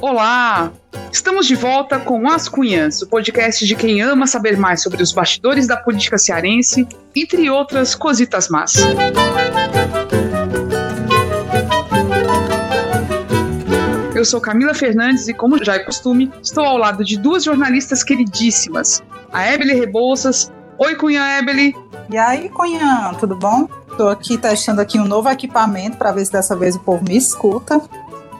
Olá! Estamos de volta com As Cunhãs, o podcast de quem ama saber mais sobre os bastidores da política cearense, entre outras cositas más. Eu sou Camila Fernandes e, como já é costume, estou ao lado de duas jornalistas queridíssimas, a Ebele Rebouças. Oi, Cunha Ebele. E aí, Cunhã, tudo bom? Estou aqui testando aqui um novo equipamento para ver se dessa vez o povo me escuta.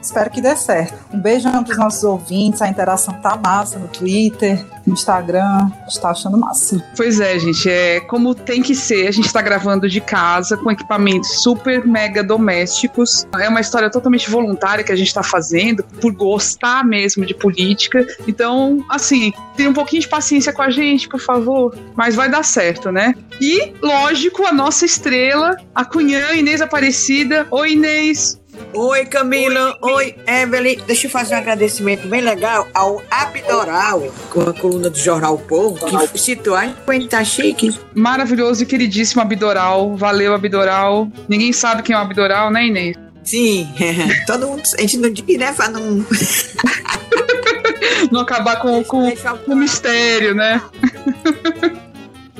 Espero que dê certo. Um beijão para os nossos ouvintes. A interação tá massa no Twitter, no Instagram. Está achando massa. Pois é, gente. É como tem que ser. A gente está gravando de casa com equipamentos super mega domésticos. É uma história totalmente voluntária que a gente está fazendo por gostar mesmo de política. Então, assim, tenha um pouquinho de paciência com a gente, por favor. Mas vai dar certo, né? E, lógico, a nossa estrela, a Cunhã Inês Aparecida. Oi, Inês. Oi, Camila. Oi, Evelyn. Deixa eu fazer um agradecimento bem legal ao Abdoral, com a coluna do Jornal o Povo, que citou a tá chique. Maravilhoso e queridíssimo Abdoral. Valeu, Abdoral. Ninguém sabe quem é o Abdoral, né, Inês? Sim, todo mundo. A gente não diz, né? Pra não. não acabar com, com, com o mistério, né?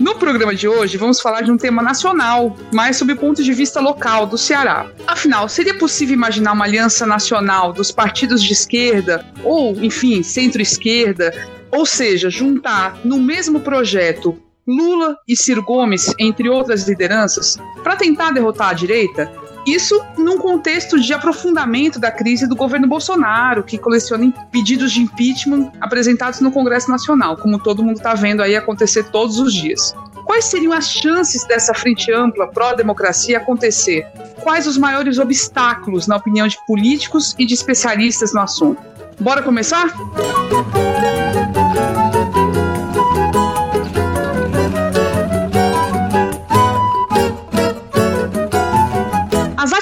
No programa de hoje, vamos falar de um tema nacional, mas sob o ponto de vista local do Ceará. Afinal, seria possível imaginar uma aliança nacional dos partidos de esquerda, ou, enfim, centro-esquerda, ou seja, juntar no mesmo projeto Lula e Ciro Gomes, entre outras lideranças, para tentar derrotar a direita? Isso num contexto de aprofundamento da crise do governo Bolsonaro, que coleciona pedidos de impeachment apresentados no Congresso Nacional, como todo mundo está vendo aí acontecer todos os dias. Quais seriam as chances dessa frente ampla pró-democracia acontecer? Quais os maiores obstáculos, na opinião de políticos e de especialistas no assunto? Bora começar?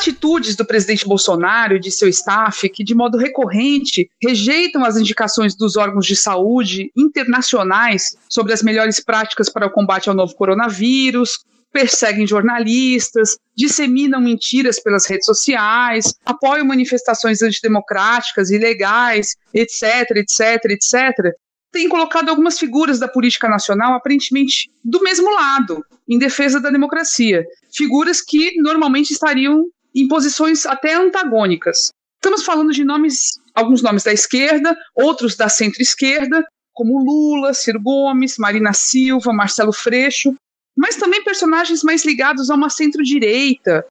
Atitudes do presidente Bolsonaro e de seu staff, que de modo recorrente rejeitam as indicações dos órgãos de saúde internacionais sobre as melhores práticas para o combate ao novo coronavírus, perseguem jornalistas, disseminam mentiras pelas redes sociais, apoiam manifestações antidemocráticas, ilegais, etc, etc, etc, tem colocado algumas figuras da política nacional aparentemente do mesmo lado, em defesa da democracia. Figuras que normalmente estariam em posições até antagônicas. Estamos falando de nomes, alguns nomes da esquerda, outros da centro-esquerda, como Lula, Ciro Gomes, Marina Silva, Marcelo Freixo, mas também personagens mais ligados a uma centro-direita,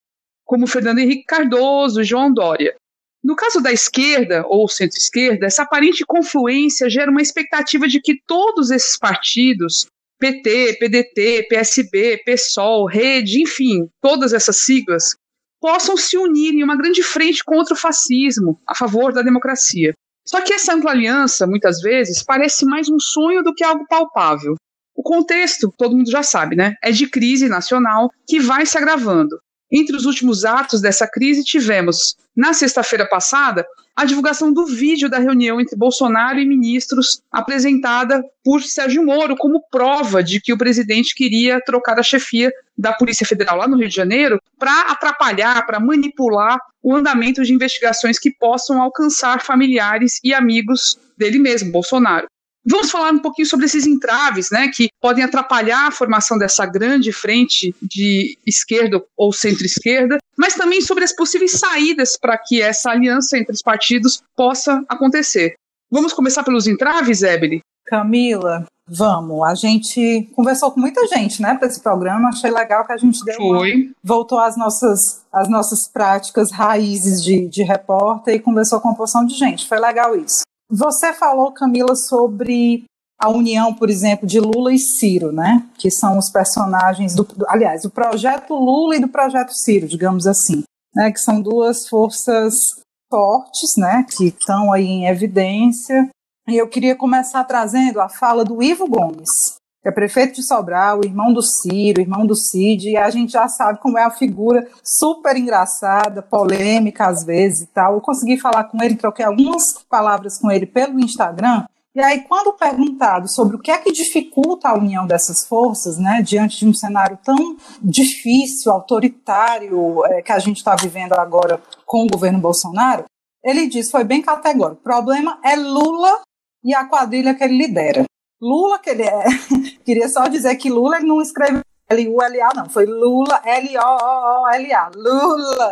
como Fernando Henrique Cardoso, João Dória. No caso da esquerda ou centro-esquerda, essa aparente confluência gera uma expectativa de que todos esses partidos, PT, PDT, PSB, PSOL, Rede, enfim, todas essas siglas, possam se unir em uma grande frente contra o fascismo, a favor da democracia. Só que essa ampla aliança, muitas vezes, parece mais um sonho do que algo palpável. O contexto, todo mundo já sabe, né? É de crise nacional que vai se agravando. Entre os últimos atos dessa crise, tivemos, na sexta-feira passada, a divulgação do vídeo da reunião entre Bolsonaro e ministros, apresentada por Sérgio Moro como prova de que o presidente queria trocar a chefia da Polícia Federal lá no Rio de Janeiro para atrapalhar, para manipular o andamento de investigações que possam alcançar familiares e amigos dele mesmo, Bolsonaro. Vamos falar um pouquinho sobre esses entraves, né, que podem atrapalhar a formação dessa grande frente de esquerda ou centro-esquerda, mas também sobre as possíveis saídas para que essa aliança entre os partidos possa acontecer. Vamos começar pelos entraves, Ebele? Camila, vamos. A gente conversou com muita gente, né, para esse programa. Achei legal que a gente deu Foi. Uma, voltou às nossas, às nossas práticas raízes de, de repórter e conversou com uma porção de gente. Foi legal isso. Você falou, Camila, sobre a união, por exemplo, de Lula e Ciro, né? Que são os personagens do, aliás, do projeto Lula e do projeto Ciro, digamos assim, né? Que são duas forças fortes, né? Que estão aí em evidência. E eu queria começar trazendo a fala do Ivo Gomes, é prefeito de Sobral, irmão do Ciro, irmão do Cid, e a gente já sabe como é a figura super engraçada, polêmica às vezes e tal. Eu consegui falar com ele, troquei algumas palavras com ele pelo Instagram, e aí, quando perguntado sobre o que é que dificulta a união dessas forças, né, diante de um cenário tão difícil, autoritário, é, que a gente está vivendo agora com o governo Bolsonaro, Ele diz, foi bem categórico, o problema é Lula e a quadrilha que ele lidera. Lula, que ele é, queria só dizer que Lula ele não escreveu L-U-L-A, não, foi Lula, L-O-O-L-A, Lula,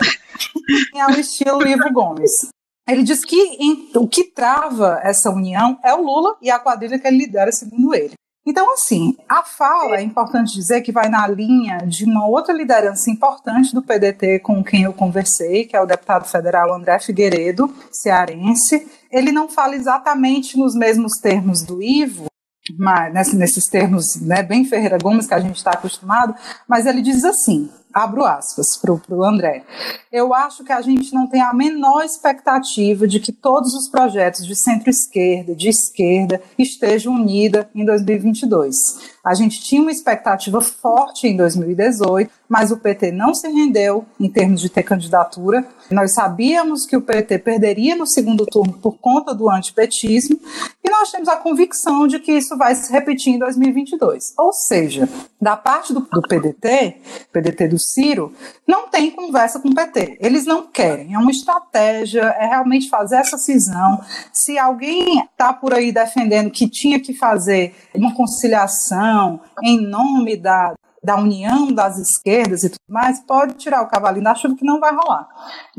é o estilo Ivo Gomes. Ele diz que em, o que trava essa união é o Lula e a quadrilha que ele lidera, segundo ele. Então, assim, a fala, é importante dizer que vai na linha de uma outra liderança importante do PDT com quem eu conversei, que é o deputado federal André Figueiredo, cearense. Ele não fala exatamente nos mesmos termos do Ivo, mas nesses termos né, bem Ferreira Gomes que a gente está acostumado, mas ele diz assim: abro aspas para o André. Eu acho que a gente não tem a menor expectativa de que todos os projetos de centro-esquerda, de esquerda, estejam unidos em 2022. A gente tinha uma expectativa forte em 2018, mas o PT não se rendeu em termos de ter candidatura. Nós sabíamos que o PT perderia no segundo turno por conta do antipetismo, e nós temos a convicção de que isso vai se repetir em 2022. Ou seja, da parte do, do PDT, PDT do Ciro, não tem conversa com o PT. Eles não querem. É uma estratégia, é realmente fazer essa cisão. Se alguém está por aí defendendo que tinha que fazer uma conciliação em nome da, da união das esquerdas e tudo mais, pode tirar o cavalinho da chuva que não vai rolar.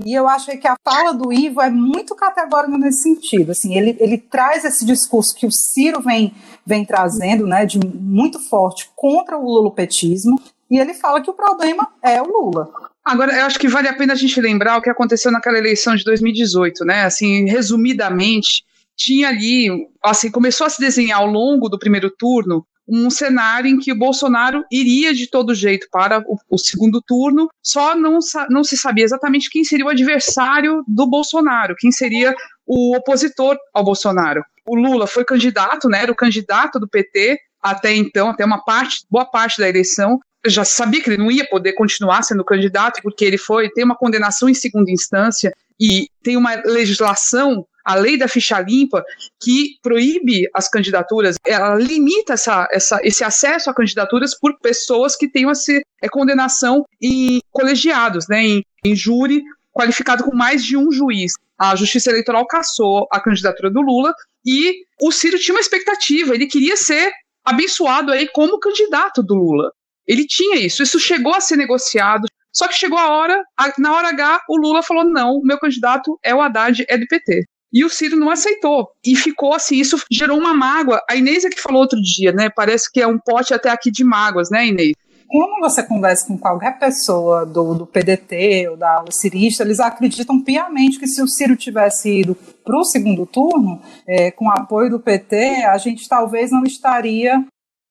E eu acho que a fala do Ivo é muito categórica nesse sentido. Assim, ele, ele traz esse discurso que o Ciro vem, vem trazendo, né, de muito forte contra o lulopetismo, e ele fala que o problema é o Lula. Agora, eu acho que vale a pena a gente lembrar o que aconteceu naquela eleição de 2018, né? Assim, resumidamente, tinha ali, assim, começou a se desenhar ao longo do primeiro turno um cenário em que o Bolsonaro iria de todo jeito para o, o, segundo turno, só não, não se sabia exatamente quem seria o adversário do Bolsonaro, quem seria o opositor ao Bolsonaro. O Lula foi candidato, né, era o candidato do PT até então, até uma parte, boa parte da eleição, já sabia que ele não ia poder continuar sendo candidato, porque ele foi, tem uma condenação em segunda instância e tem uma legislação, a lei da ficha limpa, que proíbe as candidaturas, ela limita essa, essa, esse acesso a candidaturas por pessoas que tenham essa é, condenação em colegiados, né, em, em júri qualificado com mais de um juiz. A Justiça Eleitoral cassou a candidatura do Lula e o Ciro tinha uma expectativa, ele queria ser abençoado aí como candidato do Lula. Ele tinha isso, isso chegou a ser negociado, só que chegou a hora, na hora H, o Lula falou: não, meu candidato é o Haddad, é do PT. E o Ciro não aceitou. E ficou assim, isso gerou uma mágoa. A Inês é que falou outro dia, né? Parece que é um pote até aqui de mágoas, né, Inês? Quando você conversa com qualquer pessoa do, do PDT ou da ala cirista, eles acreditam piamente que se o Ciro tivesse ido para o segundo turno, é, com apoio do PT, a gente talvez não estaria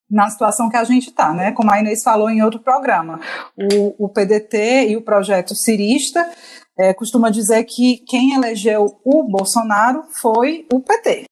na situação que a gente está, né? Como a Inês falou em outro programa. O, o PDT e o projeto cirista é, costuma dizer que quem elegeu o Bolsonaro foi o PT.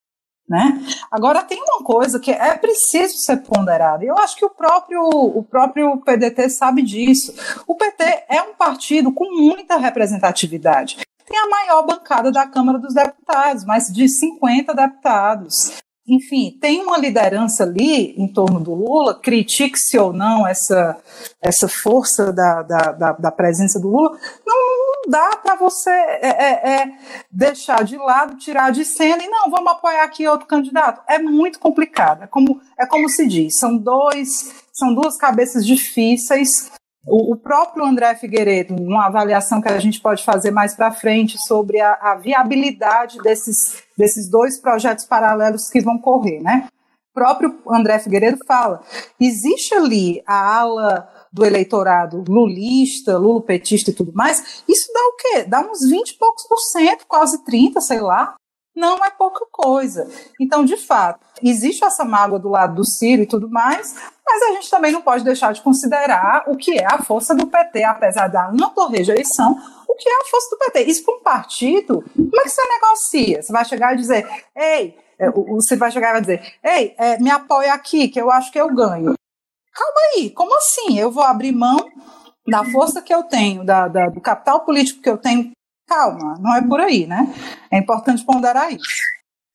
Né? Agora tem uma coisa que é preciso ser ponderada. Eu acho que o próprio o próprio PDT sabe disso. O PT é um partido com muita representatividade. Tem a maior bancada da Câmara dos Deputados, mais de 50 deputados enfim, tem uma liderança ali em torno do Lula, critique-se ou não essa, essa força da, da, da, da presença do Lula, não, não dá para você é, é, é, deixar de lado, tirar de cena e não, vamos apoiar aqui outro candidato. É muito complicado, é como, é como se diz, são dois, são duas cabeças difíceis o, próprio André Figueiredo, uma avaliação que a gente pode fazer mais para frente sobre a, a, viabilidade desses, desses dois projetos paralelos que vão correr, né? O próprio André Figueiredo fala: existe ali a ala do eleitorado lulista, lulopetista e tudo mais, isso dá o quê? Dá uns 20 e poucos por cento, quase 30, sei lá. Não é pouca coisa. Então, de fato, existe essa mágoa do lado do Ciro e tudo mais, mas a gente também não pode deixar de considerar o que é a força do PT, apesar da ampla rejeição, o que é a força do PT. Isso para um partido, como é que você negocia? Você vai chegar e dizer, ei, é, você vai chegar e vai dizer, ei, é, me apoia aqui, que eu acho que eu ganho. Calma aí, como assim? Eu vou abrir mão da força que eu tenho, da, da, do capital político que eu tenho. Calma, não é por aí, né? É importante ponderar isso.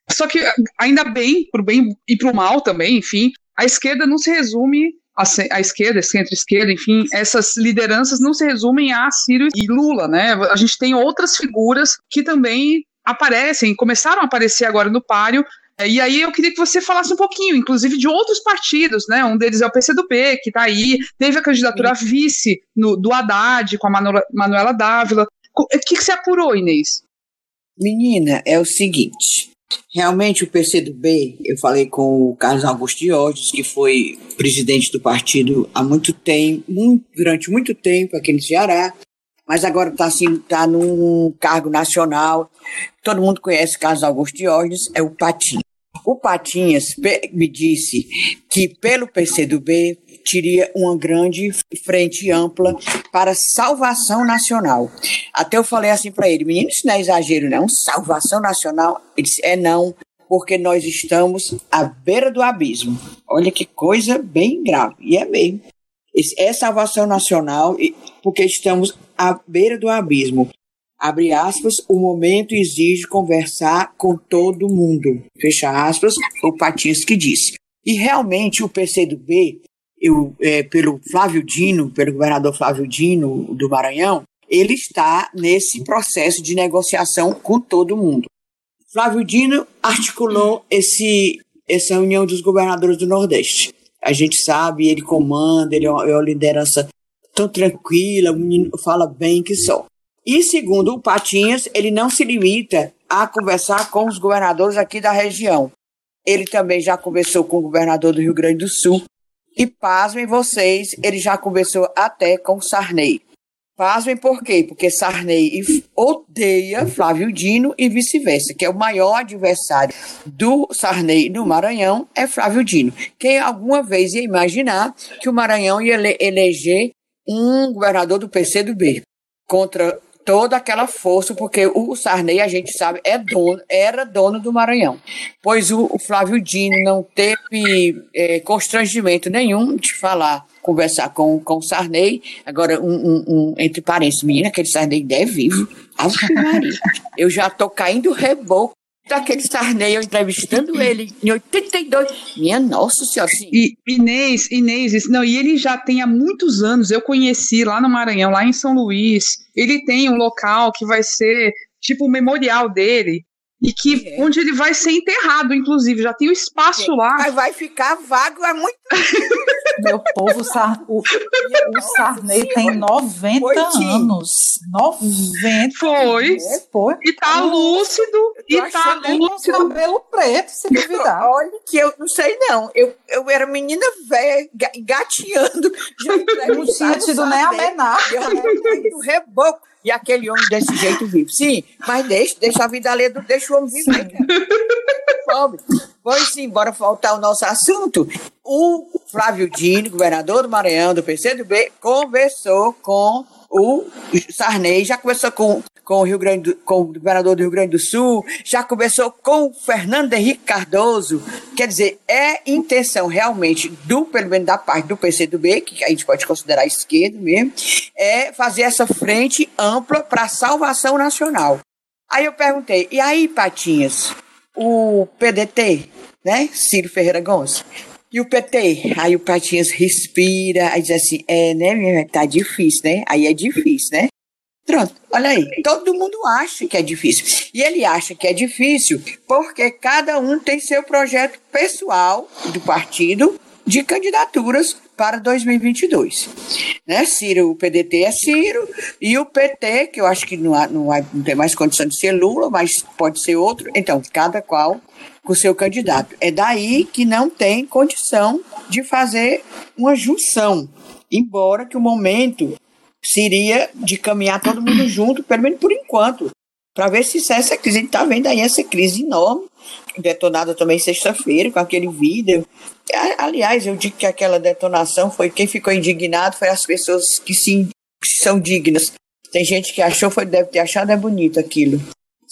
Só que ainda bem, pro bem e pro mal também, enfim, a esquerda não se resume a, a esquerda, centro-esquerda, enfim, essas lideranças não se resumem a Ciro e Lula, né? A gente tem outras figuras que também aparecem, começaram a aparecer agora no páreo, e aí eu queria que você falasse um pouquinho, inclusive de outros partidos, né? Um deles é o PCdoB, que está aí, teve a candidatura a vice no, do Haddad com a Manuela Dávila. O que, que você apurou, Inês? Menina, é o seguinte. Realmente o PCdoB, eu falei com o Carlos Augusto Diógenes, que foi presidente do partido há muito tempo, muito, durante muito tempo aqui no Ceará, mas agora está assim, tá num cargo nacional. Todo mundo conhece Carlos Augusto Diógenes, é o Patinhas. O Patinhas me disse que pelo PCdoB teria uma grande frente ampla para salvação nacional. Até eu falei assim para ele, menino, isso não é exagero, não, salvação nacional. Ele disse, é não, porque nós estamos à beira do abismo. Olha que coisa bem grave, e é mesmo. É salvação nacional, porque estamos à beira do abismo. Abre aspas, o momento exige conversar com todo mundo. Fecha aspas, o Patins que disse. E realmente o PCdoB, eu, é, pelo Flávio Dino, pelo governador Flávio Dino do Maranhão, ele está nesse processo de negociação com todo mundo. Flávio Dino articulou esse, essa união dos governadores do Nordeste. A gente sabe, ele comanda, ele é uma liderança tão tranquila, o menino fala bem que só. E segundo o Patinhas, ele não se limita a conversar com os governadores aqui da região. Ele também já conversou com o governador do Rio Grande do Sul. E pasmem vocês, ele já conversou até com Sarney. Pasmem por quê? Porque Sarney odeia Flávio Dino e vice-versa, que é o maior adversário do Sarney no Maranhão é Flávio Dino. Quem alguma vez ia imaginar que o Maranhão ia eleger um governador do PCdoB contra toda aquela força, porque o Sarney, a gente sabe, é dono, era dono do Maranhão. Pois o, o Flávio Dino não teve é, constrangimento nenhum de falar, conversar com, com o Sarney. Agora, um, um, um entre parênteses, menina, aquele Sarney é vivo. Ave Maria. Eu já tô caindo reboco daquele Sarney, eu entrevistando ele em 82. Minha nossa senhora. Sim. E Inês, Inês, não, e ele já tem há muitos anos, eu conheci lá no Maranhão, lá em São Luís, ele tem um local que vai ser tipo o memorial dele, e que é. onde ele vai ser enterrado, inclusive, já tem o espaço é. lá. Mas vai ficar vago há muito Meu povo, o, o Sarney tem 90 foi, anos. 90. Foi. É, foi. E tá lúcido. E tá lúcido. Com cabelo preto, se duvidar. Olha que eu não sei não. Eu, eu era menina velha, gateando. Já não tinha tido nem a menor. Eu reboco. E aquele homem desse jeito vive. Sim, mas deixa, deixa a vida ler, deixa o homem viver. Pobre. Pois sim, bora voltar ao nosso assunto. O Flávio Dino, governador do Maranhão, do PCdoB, conversou com o Sarney, já conversou com, com, o Rio Grande do, com o governador do Rio Grande do Sul, já conversou com Fernando Henrique Cardoso. Quer dizer, é intenção realmente, do, pelo menos da parte do PCdoB, que a gente pode considerar esquerda mesmo, é fazer essa frente ampla para a salvação nacional. Aí eu perguntei, e aí, Patinhas, o PDT, né, Ciro Ferreira Gomes, e o PT? Aí o Patinhas respira, aí diz assim, é, né, tá difícil, né? Aí é difícil, né? Pronto, olha aí. Todo mundo acha que é difícil. E ele acha que é difícil porque cada um tem seu projeto pessoal do partido de candidaturas para 2022. Né? Ciro, o PDT é Ciro, e o PT, que eu acho que não, há, não, há, não tem mais condição de ser Lula, mas pode ser outro. Então, cada qual com o seu candidato. É daí que não tem condição de fazer uma junção, embora que o momento seria de caminhar todo mundo junto, pelo menos por enquanto, para ver se cessa essa crise. A gente está vendo aí essa crise enorme, detonada também sexta-feira com aquele vídeo. Aliás, eu digo que aquela detonação foi quem ficou indignado foi as pessoas que, sim, que são dignas. Tem gente que achou, foi, deve ter achado é bonito aquilo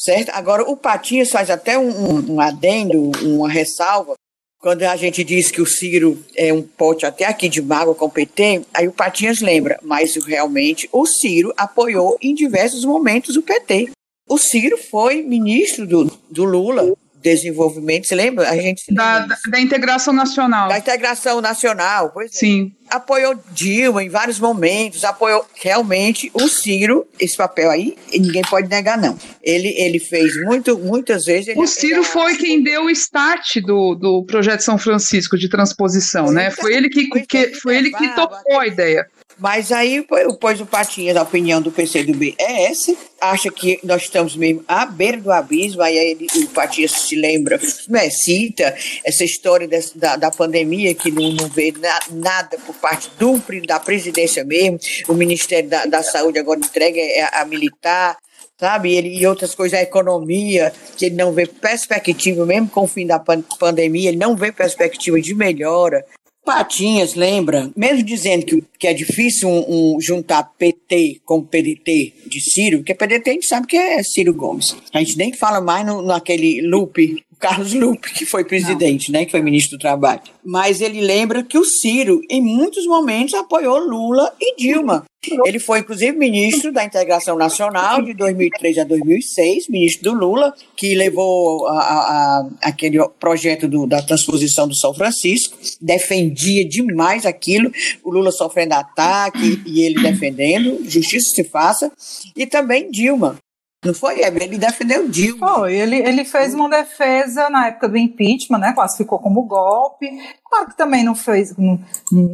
certo? Agora, o Patinhas faz até um, um, adendo, uma ressalva, quando a gente diz que o Ciro é um pote até aqui de mágoa com o PT, aí o Patinhas lembra, mas realmente o Ciro apoiou em diversos momentos o PT. O Ciro foi ministro do, do Lula desenvolvimento, você lembra? A gente da, da, da, integração nacional. Da integração nacional, pois é. Sim. Apoiou Dilma em vários momentos, apoiou realmente o Ciro, esse papel aí, ninguém pode negar, não. Ele, ele fez muito, muitas vezes. Ele, o Ciro ele, foi quem deu o start do, do projeto São Francisco de transposição, né? Foi ele que, que foi ele que tocou a ideia. Mas aí, pois o Patinhas, a opinião do PCdoB é essa, acha que nós estamos mesmo à beira do abismo, aí ele, o Patinhas se lembra, né, cita essa história dessa, da, da pandemia, que não, não vê na, nada por parte do, da presidência mesmo, o Ministério da, da Saúde agora entrega a, a militar, sabe? Ele, e outras coisas, a economia, que ele não vê perspectiva, mesmo com o fim da pandemia, ele não vê perspectiva de melhora. Patinhas lembra, mesmo dizendo que, que é difícil um, um juntar PT com PDT de Ciro, porque PDT a gente sabe que é Ciro Gomes. A gente nem fala mais no, naquele loop Carlos Lupe, que foi presidente, Não. né, que foi ministro do Trabalho. Mas ele lembra que o Ciro, em muitos momentos, apoiou Lula e Dilma. Ele foi, inclusive, ministro da Integração Nacional de 2003 a 2006, ministro do Lula, que levou a, a, aquele projeto do, da transposição do São Francisco, defendia demais aquilo, o Lula sofrendo ataque e ele defendendo, justiça se faça, e também Dilma. Não foi, Ele defendeu Dilma. Foi, ele, ele fez uma defesa na época do impeachment, né? Classificou como golpe. Claro que também não fez. Não,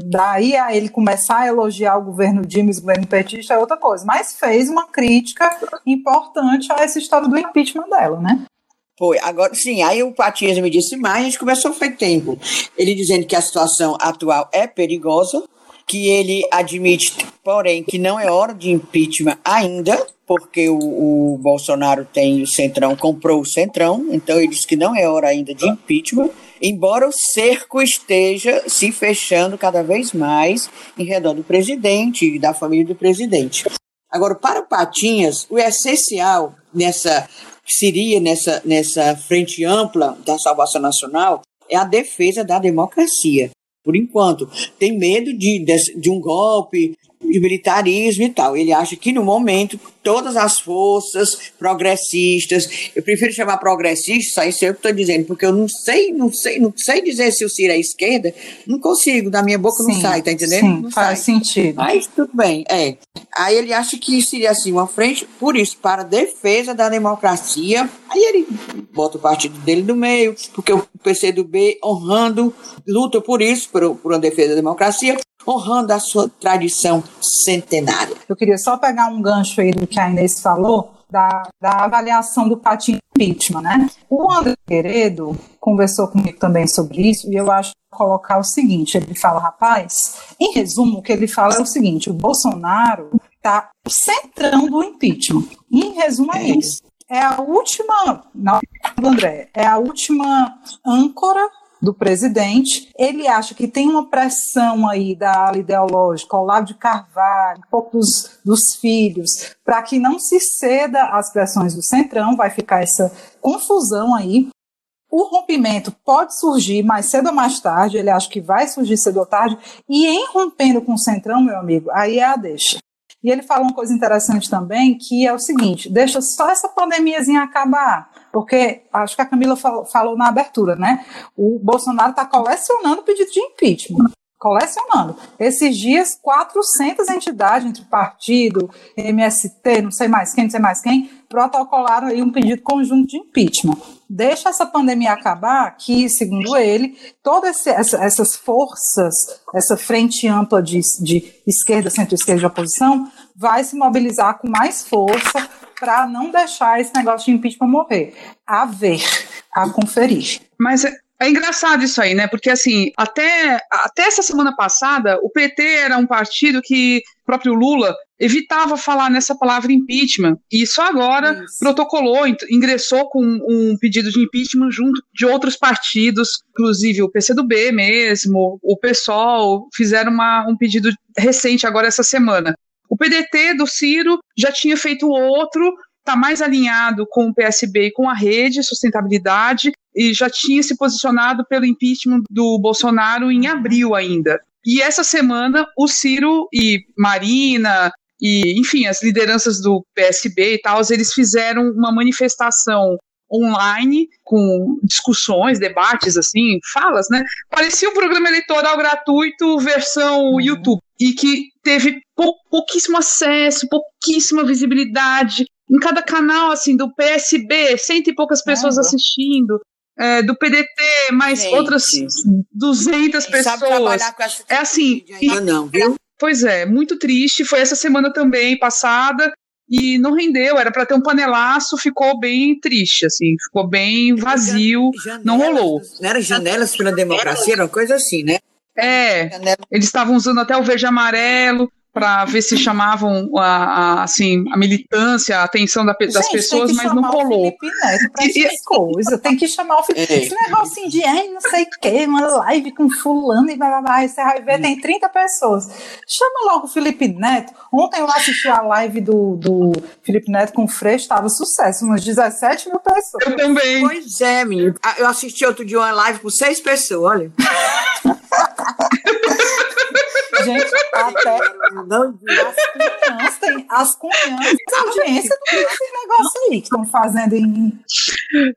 daí a ele começar a elogiar o governo Dilma e o governo petista é outra coisa. Mas fez uma crítica importante a essa história do impeachment dela, né? Foi. Agora, sim, aí o Patias me disse mais, a gente começou faz tempo. Ele dizendo que a situação atual é perigosa, que ele admite, porém, que não é hora de impeachment ainda, porque o, o, Bolsonaro tem o Centrão, comprou o Centrão, então ele disse que não é hora ainda de impeachment, embora o cerco esteja se fechando cada vez mais em redor do presidente e da família do presidente. Agora, para Patinhas, o essencial nessa que seria nessa, nessa frente ampla da salvação nacional é a defesa da democracia por enquanto. Tem medo de, de, de, um golpe, de militarismo e tal. Ele acha que no momento todas as forças progressistas, eu prefiro chamar progressista, isso aí eu estou dizendo, porque eu não sei, não sei, não sei dizer se o Ciro é esquerda, não consigo, da minha boca sim, não sai, tá entendendo? Sim, não faz sai. sentido. Mas tudo bem, é. Aí ele acha que seria assim, uma frente, por isso, para defesa da democracia, aí ele bota o partido dele no meio, porque o PCdoB honrando, luta por isso, por, por uma defesa da democracia, honrando a sua tradição centenária. Eu queria só pegar um gancho aí do que a Inês falou, da, da avaliação do patinho impeachment, né? O André Queredo conversou comigo também sobre isso e eu acho que colocar o seguinte, ele fala, rapaz, em resumo, o que ele fala é o seguinte, o Bolsonaro está centrando o impeachment. Em resumo é, é isso. É a última, não, André, é a última âncora do presidente. Ele acha que tem uma pressão aí da ala ideológica, ao lado de Carvalho, um pouco dos, dos filhos, para que não se ceda às pressões do Centrão, vai ficar essa confusão aí. O rompimento pode surgir mais cedo ou mais tarde, ele acha que vai surgir cedo ou tarde, e em rompendo com o Centrão, meu amigo, aí é a deixa. E ele fala uma coisa interessante também, que é o seguinte: deixa só essa pandemiazinha acabar. Porque acho que a Camila falou, falou na abertura, né? O Bolsonaro está colecionando pedido de impeachment colecionando. Esses dias, 400 entidades entre partido, MST, não sei mais quem, não sei mais quem, protocolaram aí um pedido conjunto de impeachment. Deixa essa pandemia acabar, que, segundo ele, todas essas forças, essa frente ampla de, de esquerda, centro-esquerda de oposição, vai se mobilizar com mais força para não deixar esse negócio de impeachment morrer. A ver, a conferir. Mas é engraçado isso aí, né? Porque assim, até, até essa semana passada, o PT era um partido que o próprio Lula evitava falar nessa palavra impeachment. E só agora isso. protocolou, ingressou com um pedido de impeachment junto de outros partidos, inclusive o PCdoB mesmo, o PSOL, fizeram uma, um pedido recente agora essa semana. O PDT do Ciro já tinha feito outro, está mais alinhado com o PSB e com a rede, sustentabilidade, e já tinha se posicionado pelo impeachment do Bolsonaro em abril ainda. E essa semana, o Ciro e Marina, e enfim, as lideranças do PSB e tal, eles fizeram uma manifestação online, com discussões, debates, assim, falas, né? Parecia um programa eleitoral gratuito versão uhum. YouTube. E que teve pou, pouquíssimo acesso, pouquíssima visibilidade. Em cada canal, assim, do PSB, cento e poucas pessoas assistindo. É, do PDT, mais Gente, outras 200 pessoas. é assim. E, não, viu? Pois é, muito triste. Foi essa semana também passada e não rendeu, era para ter um panelaço, ficou bem triste, assim, ficou bem vazio, janelas, não rolou. Não era janelas pela democracia, era uma coisa assim, né? É, eles estavam usando até o verde e amarelo, para ver se chamavam a, a, assim, a militância, a atenção da, das Gente, pessoas, mas não colou. e, e coisa, tem que chamar o Felipe. É. Esse negócio de ai, não sei o que, uma live com fulano e blá blá blá. Você vai ver, tem 30 pessoas. Chama logo o Felipe Neto. Ontem eu assisti a live do, do Felipe Neto com o Freixo, estava sucesso, umas 17 mil pessoas. Eu também. Pois é, menino. Eu assisti outro dia uma live com seis pessoas, olha. Gente, até as cunhãs têm as cunhãs a audiência do esse negócio aí que estão fazendo em.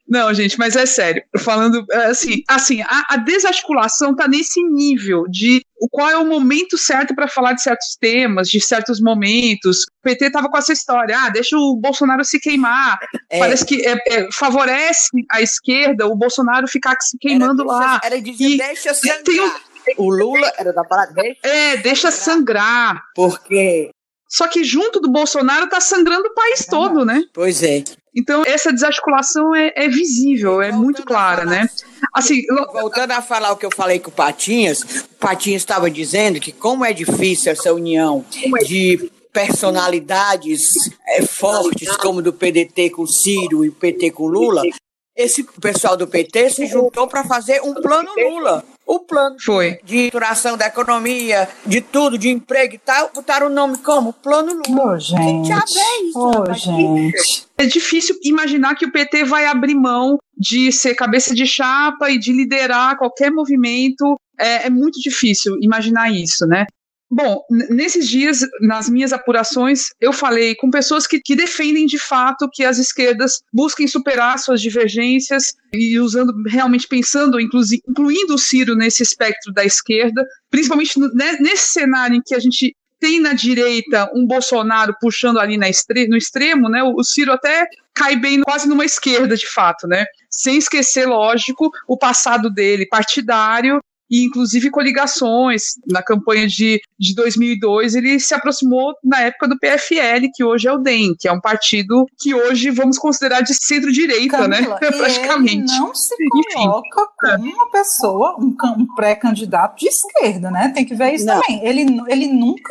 Não, gente, mas é sério. Falando assim, assim a, a desarticulação tá nesse nível de qual é o momento certo para falar de certos temas, de certos momentos. O PT tava com essa história, ah, deixa o Bolsonaro se queimar. É. Parece que é, é, favorece a esquerda o Bolsonaro ficar se queimando era, lá. Era dizer, e, deixa tem um, o Lula era da. Deixa é, deixa sangrar. Porque. Só que junto do Bolsonaro tá sangrando o país todo, né? Pois é. Então, essa desarticulação é, é visível, é muito clara, né? Assim, voltando a falar o que eu falei com o Patinhas, o Patinhas estava dizendo que como é difícil essa união de personalidades é, fortes, como do PDT com Ciro e o PT com Lula, esse pessoal do PT se juntou para fazer um plano Lula. O plano Foi. de duração da economia, de tudo, de emprego e tal, botaram o nome como Plano Lula. Oh, gente. Que é isso, oh, gente. É difícil imaginar que o PT vai abrir mão de ser cabeça de chapa e de liderar qualquer movimento. É, é muito difícil imaginar isso, né? Bom, nesses dias, nas minhas apurações, eu falei com pessoas que, que defendem de fato que as esquerdas busquem superar suas divergências e usando, realmente pensando, incluindo o Ciro nesse espectro da esquerda, principalmente né, nesse cenário em que a gente tem na direita um Bolsonaro puxando ali na estre no extremo, né? O, Ciro até cai bem quase numa esquerda de fato, né? Sem esquecer, lógico, o passado dele partidário e inclusive coligações. Na campanha de, de 2002, ele se aproximou na época do PFL, que hoje é o DEM, que é um partido que hoje vamos considerar de centro-direita, né? Praticamente. Ele não se coloca Enfim. como uma pessoa, um, um pré-candidato de esquerda, né? Tem que ver isso não. também. Ele, ele nunca.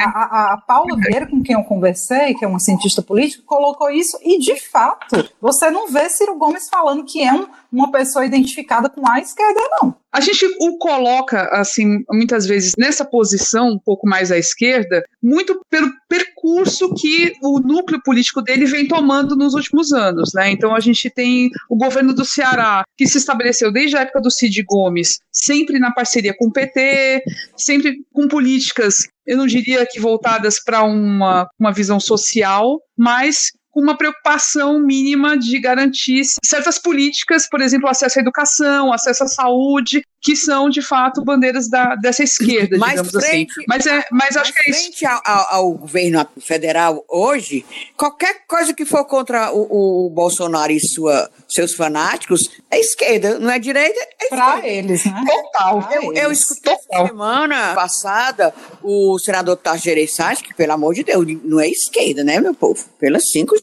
A, a Paula Vieira, com quem eu conversei, que é uma cientista política, colocou isso, e de fato, você não vê Ciro Gomes falando que é um, uma pessoa identificada com a esquerda, não. A gente o coloca, assim, muitas vezes nessa posição um pouco mais à esquerda, muito pelo percurso que o núcleo político dele vem tomando nos últimos anos, né? Então a gente tem o governo do Ceará, que se estabeleceu desde a época do Cid Gomes, sempre na parceria com o PT, sempre com políticas, eu não diria que voltadas para uma, uma visão social, mas com uma preocupação mínima de garantir certas políticas, por exemplo, acesso à educação, acesso à saúde, que são de fato bandeiras da, dessa esquerda, mais digamos assim. frente, assim. Mas, é, mas acho que é isso. Frente ao, ao, governo federal hoje, qualquer coisa que for contra o, o Bolsonaro e sua, seus fanáticos é esquerda, não é direita, é Para eles, né? Total. Eu, eu escutei Total. semana passada o senador Tarso Gereissati, que pelo amor de Deus, não é esquerda, né, meu povo? Pelas cinco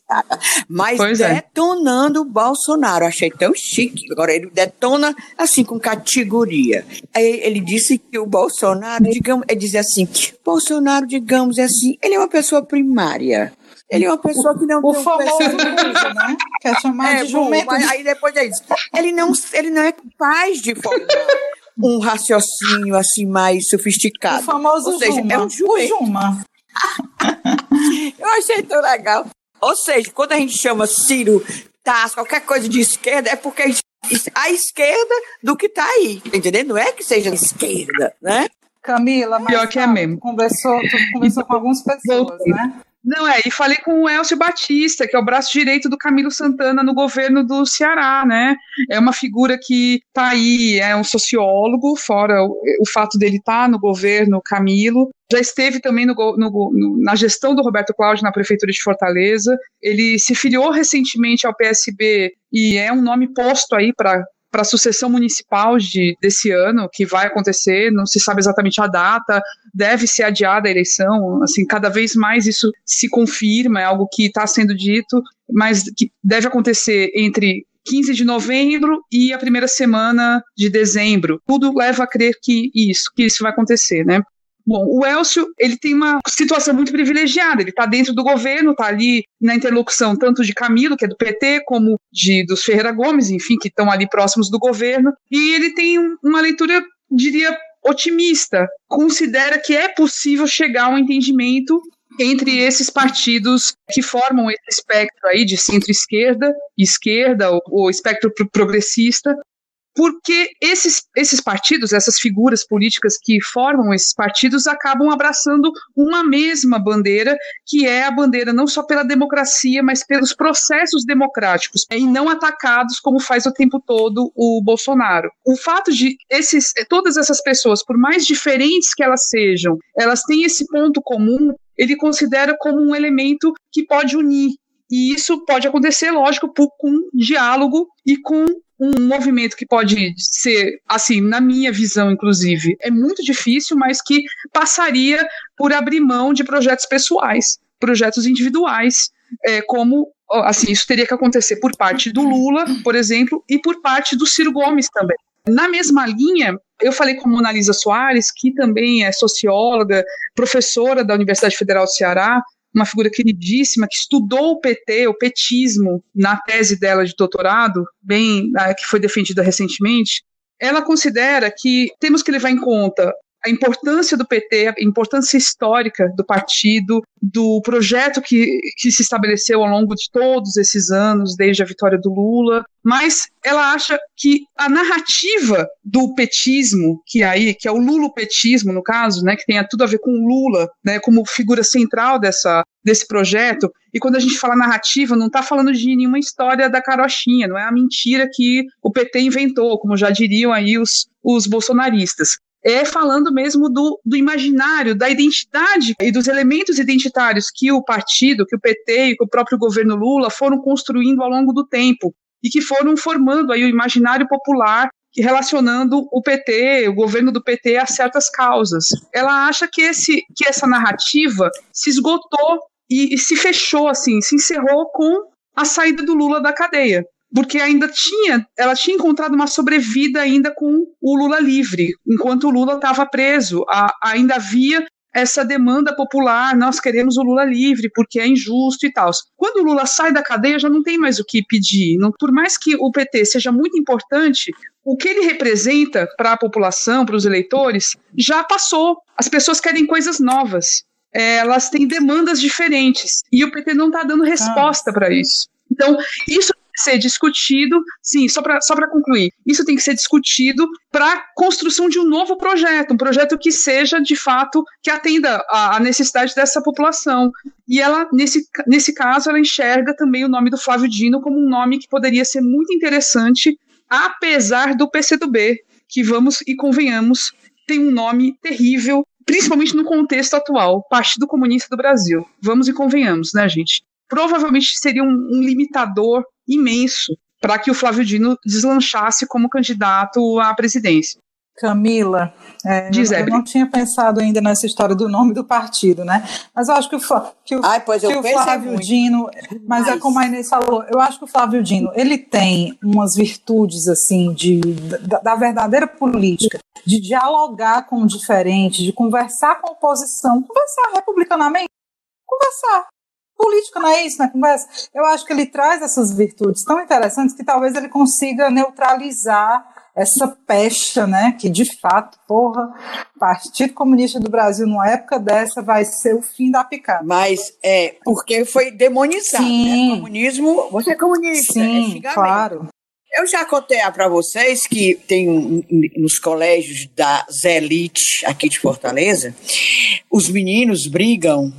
mas pois é. detonando é. o Bolsonaro. Achei tão chique. Agora ele detona assim com categoria. Aí ele disse que o Bolsonaro, digamos, é dizer assim, Bolsonaro, digamos, é assim, ele é uma pessoa primária. Ele é uma pessoa que não o tem famoso um né? Que é chamado é, de jumento. Bom, aí depois é isso. Ele não, ele não é capaz de formar um raciocínio assim mais sofisticado. O famoso Ou seja, Juma. É um jumento. O Juma. Eu achei tão legal. Ou seja, quando a gente chama Ciro, Tasso, qualquer coisa de esquerda, é porque a, gente, a esquerda do que está aí, entendeu? Não é que seja a esquerda, né? Camila, mas Pior que é mesmo. Conversou, tu conversou com algumas pessoas, né? Não, é, e falei com o Elcio Batista, que é o braço direito do Camilo Santana no governo do Ceará, né? É uma figura que tá aí, é um sociólogo, fora o, o fato dele estar tá no governo, Camilo. Já esteve também no, no, no, na gestão do Roberto Cláudio na Prefeitura de Fortaleza. Ele se filiou recentemente ao PSB e é um nome posto aí para para a sucessão municipal de, desse ano, que vai acontecer, não se sabe exatamente a data, deve ser adiada a eleição, assim, cada vez mais isso se confirma, é algo que está sendo dito, mas que deve acontecer entre 15 de novembro e a primeira semana de dezembro. Tudo leva a crer que isso, que isso vai acontecer, né? Bom, o Elcio, ele tem uma situação muito privilegiada, ele está dentro do governo, está ali na interlocução tanto de Camilo, que é do PT, como de dos Ferreira Gomes, enfim, que estão ali próximos do governo, e ele tem uma leitura, diria, otimista, considera que é possível chegar a um entendimento entre esses partidos que formam esse espectro aí de centro-esquerda, esquerda, o espectro progressista, porque esses, esses partidos, essas figuras políticas que formam esses partidos, acabam abraçando uma mesma bandeira, que é a bandeira não só pela democracia, mas pelos processos democráticos, e não atacados como faz o tempo todo o Bolsonaro. O fato de esses, todas essas pessoas, por mais diferentes que elas sejam, elas têm esse ponto comum, ele considera como um elemento que pode unir. E isso pode acontecer, lógico, por, com diálogo e com um movimento que pode ser, assim, na minha visão, inclusive, é muito difícil, mas que passaria por abrir mão de projetos pessoais, projetos individuais, é, como assim, isso teria que acontecer por parte do Lula, por exemplo, e por parte do Ciro Gomes também. Na mesma linha, eu falei com a Mona Lisa Soares, que também é socióloga, professora da Universidade Federal do Ceará, uma figura queridíssima que estudou o PT, o petismo, na tese dela de doutorado, bem que foi defendida recentemente, ela considera que temos que levar em conta a importância do PT, a importância histórica do partido, do projeto que, que se estabeleceu ao longo de todos esses anos, desde a vitória do Lula, mas ela acha que a narrativa do petismo, que aí, que é o lulopetismo no caso, né, que tem tudo a ver com o Lula, né, como figura central dessa desse projeto, e quando a gente fala narrativa, não está falando de nenhuma história da carochinha, não é a mentira que o PT inventou, como já diriam aí os, os bolsonaristas é falando mesmo do, do imaginário, da identidade e dos elementos identitários que o partido, que o PT e que o próprio governo Lula foram construindo ao longo do tempo e que foram formando aí o imaginário popular relacionando o PT, o governo do PT a certas causas. Ela acha que esse que essa narrativa se esgotou e, e se fechou assim, se encerrou com a saída do Lula da cadeia porque ainda tinha, ela tinha encontrado uma sobrevida ainda com o Lula livre, enquanto o Lula estava preso. A, ainda havia essa demanda popular, nós queremos o Lula livre porque é injusto e tal. Quando o Lula sai da cadeia, já não tem mais o que pedir. Não, por mais que o PT seja muito importante, o que ele representa para a população, para os eleitores, já passou. As pessoas querem coisas novas. É, elas têm demandas diferentes e o PT não está dando resposta ah. para isso. Então, isso ser discutido, sim, só para só concluir, isso tem que ser discutido para construção de um novo projeto, um projeto que seja, de fato, que atenda à necessidade dessa população. E ela, nesse, nesse caso, ela enxerga também o nome do Flávio Dino como um nome que poderia ser muito interessante, apesar do PCdoB, que vamos e convenhamos, tem um nome terrível, principalmente no contexto atual, Partido Comunista do Brasil. Vamos e convenhamos, né, gente? Provavelmente seria um, um limitador imenso para que o Flávio Dino deslanchasse como candidato à presidência. Camila, é, eu, eu, não tinha pensado ainda nessa história do nome do partido, né? Mas eu acho que o, que o, Ai, que o Flávio muito. Dino, mas, mas, é como a Inês falou, eu acho que o Flávio Dino, ele tem umas virtudes, assim, de, da, da verdadeira política, de dialogar com o diferente, de conversar com a oposição, conversar republicanamente, conversar política, não é isso na né? conversa? Eu acho que ele traz essas virtudes tão interessantes que talvez ele consiga neutralizar essa pecha, né, que de fato, porra, Partido Comunista do Brasil numa época dessa vai ser o fim da picada. Mas é porque foi demonizado, né? Sim. né? Comunismo, você é comunista, Sim, é claro. Eu já contei para vocês que tem um, nos colégios da Zelite aqui de Fortaleza, os meninos brigam,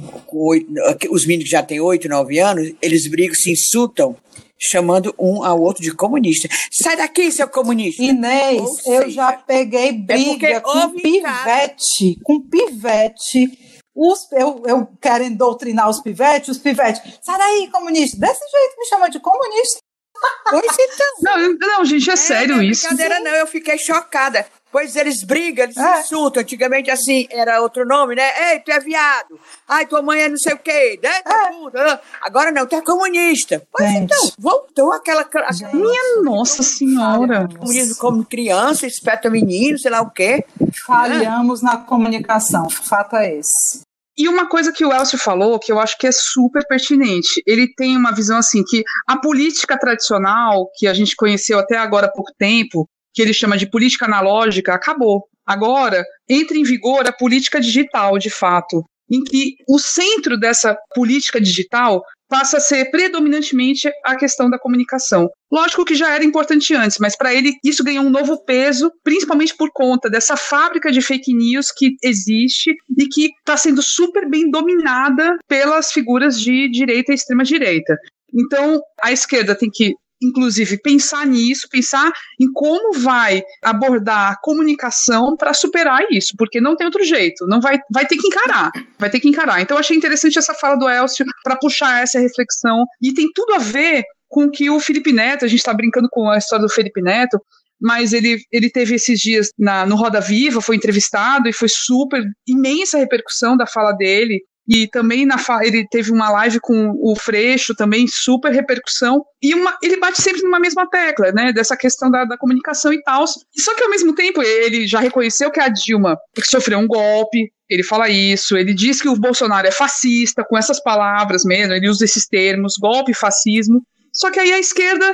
os meninos que já têm 8, 9 anos, eles brigam, se insultam chamando um ao outro de comunista. Sai daqui, seu comunista! Inês, eu já peguei é briga é com pivete, com pivete. Os, eu, eu quero doutrinar os pivetes, os pivetes, sai daí, comunista. Desse jeito me chama de comunista. Pois então. Não, não, gente, é, é sério não é isso. Brincadeira, não, eu fiquei chocada. Pois eles brigam, eles é. insultam. Antigamente, assim, era outro nome, né? Ei, tu é viado. Ai, tua mãe é não sei o quê, né? É. Agora não, tu é comunista. Pois gente. então, voltou aquela. aquela Minha nossa senhora. Comunismo como criança, espeta menino, sei lá o quê. Falhamos na comunicação. Fato é esse. E uma coisa que o Elcio falou, que eu acho que é super pertinente, ele tem uma visão assim que a política tradicional, que a gente conheceu até agora há pouco tempo, que ele chama de política analógica, acabou. Agora entra em vigor a política digital, de fato, em que o centro dessa política digital passa a ser predominantemente a questão da comunicação. Lógico que já era importante antes, mas para ele isso ganhou um novo peso, principalmente por conta dessa fábrica de fake news que existe e que está sendo super bem dominada pelas figuras de direita e extrema direita. Então, a esquerda tem que inclusive, pensar nisso, pensar em como vai abordar a comunicação para superar isso, porque não tem outro jeito, não vai, vai ter que encarar, vai ter que encarar. Então, achei interessante essa fala do Elcio para puxar essa reflexão, e tem tudo a ver com que o Felipe Neto, a gente está brincando com a história do Felipe Neto, mas ele, ele teve esses dias na, no Roda Viva, foi entrevistado e foi super imensa repercussão da fala dele. E também na ele teve uma live com o Freixo, também super repercussão. E uma, ele bate sempre numa mesma tecla, né? Dessa questão da, da comunicação e tal. Só que ao mesmo tempo ele já reconheceu que a Dilma sofreu um golpe, ele fala isso, ele diz que o Bolsonaro é fascista, com essas palavras mesmo, ele usa esses termos, golpe, fascismo. Só que aí a esquerda,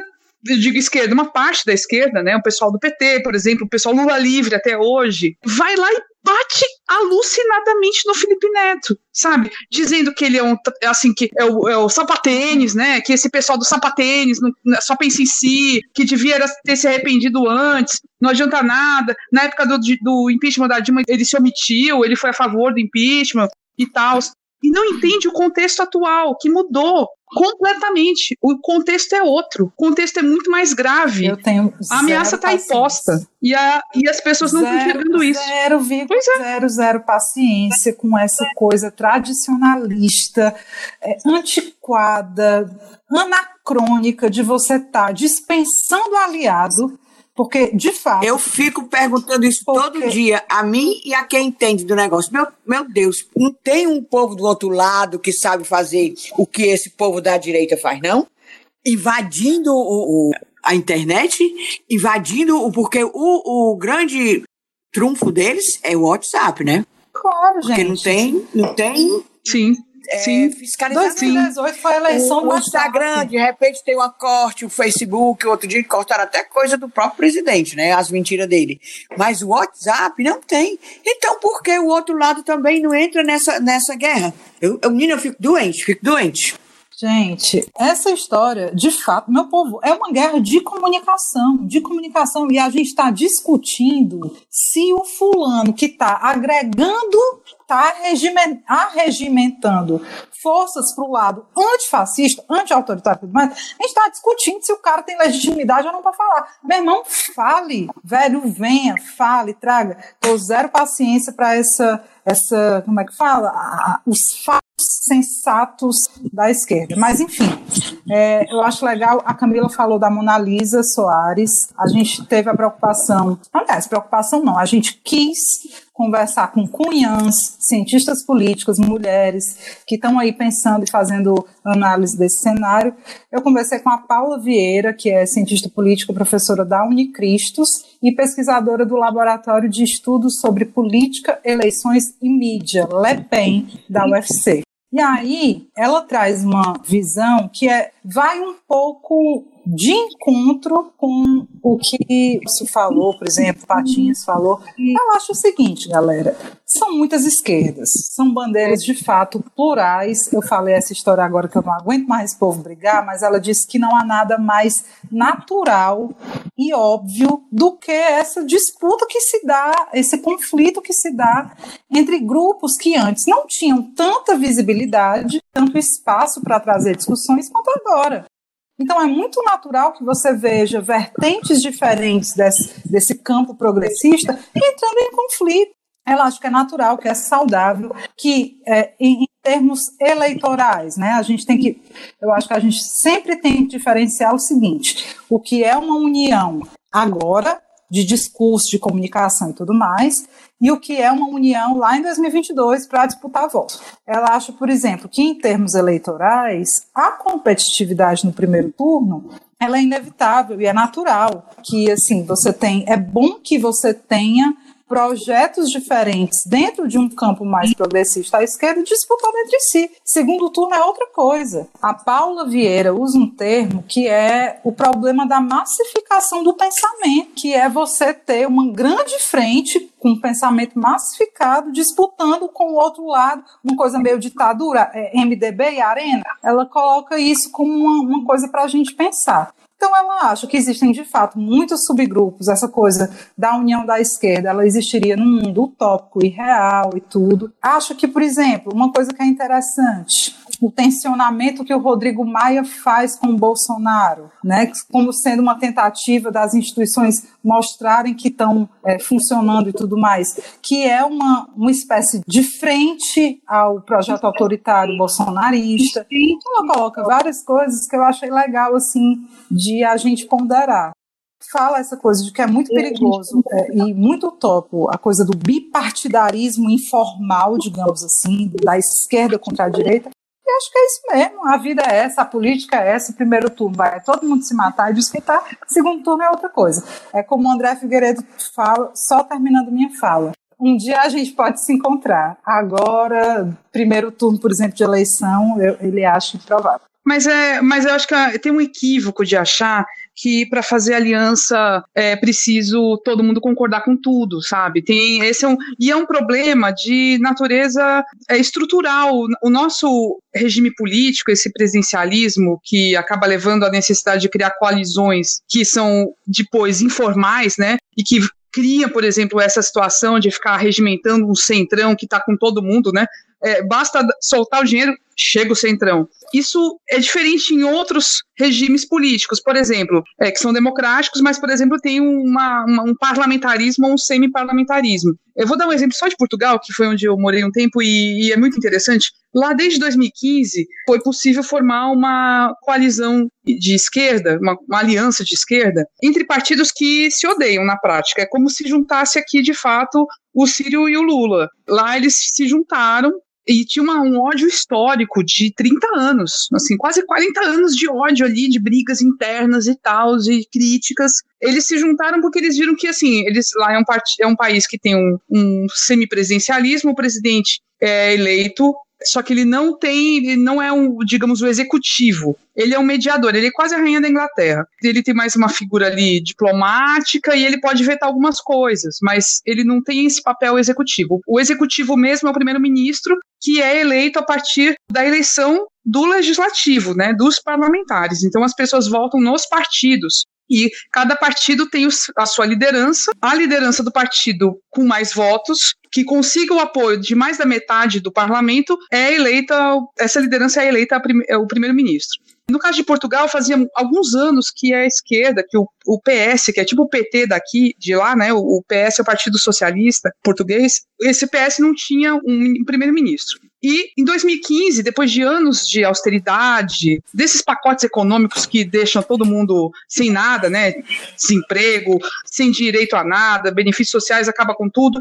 eu digo esquerda, uma parte da esquerda, né, o pessoal do PT, por exemplo, o pessoal Lula livre até hoje, vai lá e bate alucinadamente no Felipe Neto, sabe? Dizendo que ele é um, assim, que é o, é o sapatênis, né? Que esse pessoal do sapatênis só pensa em si, que devia ter se arrependido antes, não adianta nada. Na época do, do impeachment da Dilma, ele se omitiu, ele foi a favor do impeachment e tal e não entende o contexto atual, que mudou completamente. O contexto é outro. O contexto é muito mais grave. Eu tenho a ameaça está imposta. E, a, e as pessoas não estão enxergando isso. Zero, pois é. zero, zero paciência com essa coisa tradicionalista, é, antiquada, anacrônica de você estar tá dispensando aliado porque, de fato. Eu fico perguntando isso porque... todo dia, a mim e a quem entende do negócio. Meu, meu Deus, não tem um povo do outro lado que sabe fazer o que esse povo da direita faz, não? Invadindo o, o a internet, invadindo o. Porque o, o grande trunfo deles é o WhatsApp, né? Claro, gente. Porque não tem. Não tem Sim é, fiscalização. 2018 foi a eleição o, o Instagram, de repente tem uma corte, o Facebook, outro dia cortaram até coisa do próprio presidente, né? As mentiras dele. Mas o WhatsApp não tem. Então por que o outro lado também não entra nessa, nessa guerra? Eu, eu, menina, eu fico doente, fico doente. Gente, essa história, de fato, meu povo, é uma guerra de comunicação, de comunicação, e a gente está discutindo se o fulano que está agregando está arregimentando forças para o lado antifascista, anti-autoritário e tudo mais, a gente está discutindo se o cara tem legitimidade ou não para falar. Meu irmão, fale, velho, venha, fale, traga. Tô zero paciência para essa, essa, como é que fala? os fatos sensatos da esquerda. Mas, enfim, é, eu acho legal, a Camila falou da Mona Lisa Soares, a gente teve a preocupação, aliás, preocupação não, a gente quis conversar com cunhãs, cientistas políticos, mulheres que estão aí pensando e fazendo análise desse cenário. Eu conversei com a Paula Vieira, que é cientista política, professora da Unicristos e pesquisadora do Laboratório de Estudos sobre Política, Eleições e Mídia, LEPEN, da UFC. E aí, ela traz uma visão que é, vai um pouco de encontro com o que se falou, por exemplo, Patinhas falou. Eu acho o seguinte, galera: são muitas esquerdas, são bandeiras de fato plurais. Eu falei essa história agora que eu não aguento mais esse povo brigar, mas ela disse que não há nada mais natural e óbvio do que essa disputa que se dá, esse conflito que se dá entre grupos que antes não tinham tanta visibilidade, tanto espaço para trazer discussões quanto agora. Então é muito natural que você veja vertentes diferentes desse, desse campo progressista entrando em conflito. Eu acho que é natural, que é saudável, que é, em, termos eleitorais, né, a gente tem que, eu acho que a gente sempre tem que diferenciar o seguinte: o que é uma união agora de discurso, de comunicação e tudo mais, e o que é uma união lá em 2022 para disputar votos. Ela acha, por exemplo, que em termos eleitorais, a competitividade no primeiro turno ela é inevitável e é natural que assim você tem é bom que você tenha projetos diferentes dentro de um campo mais progressista à esquerda disputando entre si. Segundo turno é outra coisa. A Paula Vieira usa um termo que é o problema da massificação do pensamento, que é você ter uma grande frente com um pensamento massificado disputando com o outro lado, uma coisa meio ditadura, é, MDB e Arena. Ela coloca isso como uma, uma coisa para a gente pensar. Então ela acha que existem de fato muitos subgrupos, essa coisa da união da esquerda, ela existiria num mundo utópico e real e tudo. Acho que, por exemplo, uma coisa que é interessante, o tensionamento que o Rodrigo Maia faz com o Bolsonaro, né, como sendo uma tentativa das instituições mostrarem que estão é, funcionando e tudo mais, que é uma, uma espécie de frente ao projeto autoritário bolsonarista. Então ela coloca várias coisas que eu achei legal assim de a gente ponderar fala essa coisa de que é muito perigoso é, e muito utópico a coisa do bipartidarismo informal, digamos assim, da esquerda contra a direita, e acho que é isso mesmo. A vida é essa, a política é essa. Primeiro turno vai todo mundo se matar e disputar. Segundo turno é outra coisa. É como o André Figueiredo fala, só terminando minha fala. Um dia a gente pode se encontrar. Agora, primeiro turno, por exemplo, de eleição, eu, ele acha improvável. Mas, é, mas eu acho que tem um equívoco de achar que para fazer aliança é preciso todo mundo concordar com tudo, sabe? Tem esse é um, e é um problema de natureza é, estrutural. O nosso regime político, esse presidencialismo que acaba levando à necessidade de criar coalizões que são depois informais, né? E que cria, por exemplo, essa situação de ficar regimentando um centrão que está com todo mundo, né? É, basta soltar o dinheiro, chega o centrão. Isso é diferente em outros regimes políticos, por exemplo, é, que são democráticos, mas, por exemplo, tem uma, uma, um parlamentarismo ou um semi-parlamentarismo. Eu vou dar um exemplo só de Portugal, que foi onde eu morei um tempo e, e é muito interessante. Lá, desde 2015, foi possível formar uma coalizão de esquerda, uma, uma aliança de esquerda, entre partidos que se odeiam na prática. É como se juntasse aqui, de fato, o Círio e o Lula. Lá eles se juntaram e tinha uma, um ódio histórico de 30 anos, assim, quase 40 anos de ódio ali, de brigas internas e tal, e críticas. Eles se juntaram porque eles viram que, assim, eles lá é um, é um país que tem um, um semipresidencialismo, o presidente é eleito só que ele não tem, ele não é um, digamos, o executivo. Ele é um mediador, ele é quase a rainha da Inglaterra. Ele tem mais uma figura ali diplomática e ele pode vetar algumas coisas, mas ele não tem esse papel executivo. O executivo mesmo é o primeiro-ministro, que é eleito a partir da eleição do legislativo, né, dos parlamentares. Então as pessoas votam nos partidos. E cada partido tem a sua liderança, a liderança do partido com mais votos, que consiga o apoio de mais da metade do parlamento, é eleita, essa liderança é eleita é o primeiro-ministro. No caso de Portugal, fazia alguns anos que a esquerda, que o, o PS, que é tipo o PT daqui, de lá, né? O, o PS é o Partido Socialista Português, esse PS não tinha um primeiro-ministro. E em 2015, depois de anos de austeridade, desses pacotes econômicos que deixam todo mundo sem nada, né? Desemprego, sem direito a nada, benefícios sociais, acaba com tudo.